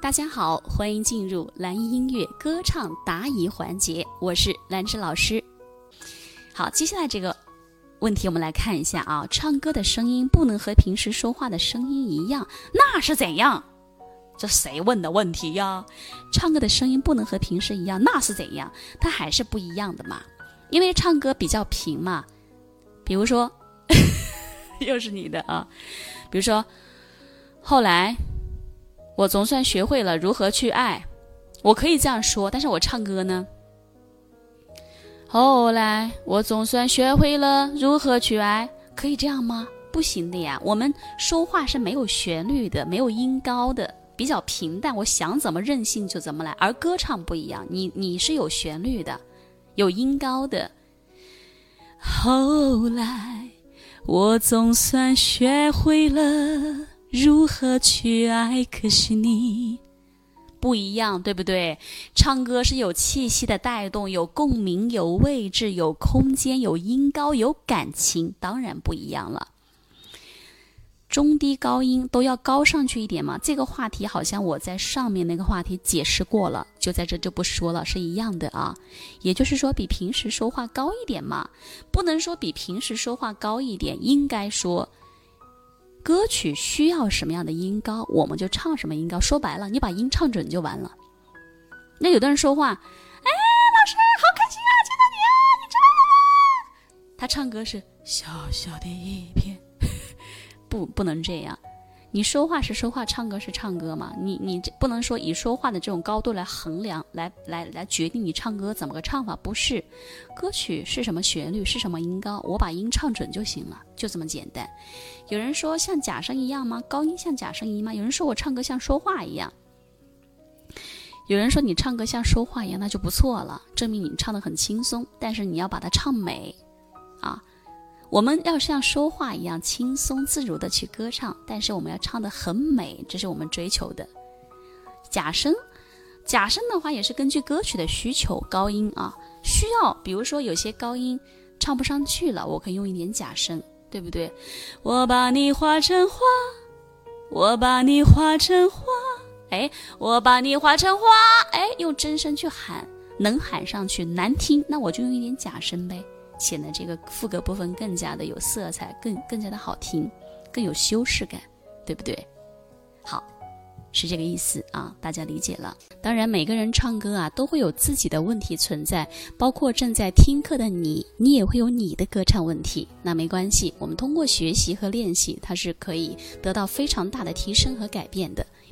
大家好，欢迎进入蓝音音乐歌唱答疑环节，我是兰芝老师。好，接下来这个问题我们来看一下啊，唱歌的声音不能和平时说话的声音一样，那是怎样？这谁问的问题呀？唱歌的声音不能和平时一样，那是怎样？它还是不一样的嘛，因为唱歌比较平嘛。比如说，又是你的啊，比如说后来。我总算学会了如何去爱，我可以这样说，但是我唱歌呢？后来我总算学会了如何去爱，可以这样吗？不行的呀，我们说话是没有旋律的，没有音高的，比较平淡，我想怎么任性就怎么来。而歌唱不一样，你你是有旋律的，有音高的。后来我总算学会了。如何去爱？可是你不一样，对不对？唱歌是有气息的带动，有共鸣，有位置，有空间，有音高，有感情，当然不一样了。中低高音都要高上去一点嘛？这个话题好像我在上面那个话题解释过了，就在这就不说了，是一样的啊。也就是说，比平时说话高一点嘛，不能说比平时说话高一点，应该说。歌曲需要什么样的音高，我们就唱什么音高。说白了，你把音唱准就完了。那有的人说话，哎，老师好开心啊，见到你啊，你唱了吗？他唱歌是小小的一片，不，不能这样。你说话是说话，唱歌是唱歌嘛？你你这不能说以说话的这种高度来衡量，来来来决定你唱歌怎么个唱法？不是，歌曲是什么旋律，是什么音高，我把音唱准就行了，就这么简单。有人说像假声一样吗？高音像假声一样吗？有人说我唱歌像说话一样。有人说你唱歌像说话一样，那就不错了，证明你唱的很轻松。但是你要把它唱美，啊。我们要像说话一样轻松自如的去歌唱，但是我们要唱的很美，这是我们追求的。假声，假声的话也是根据歌曲的需求，高音啊需要，比如说有些高音唱不上去了，我可以用一点假声，对不对？我把你化成花，我把你化成花，哎，我把你化成花，哎，用真声去喊，能喊上去，难听，那我就用一点假声呗。显得这个副歌部分更加的有色彩，更更加的好听，更有修饰感，对不对？好，是这个意思啊，大家理解了。当然，每个人唱歌啊都会有自己的问题存在，包括正在听课的你，你也会有你的歌唱问题。那没关系，我们通过学习和练习，它是可以得到非常大的提升和改变的。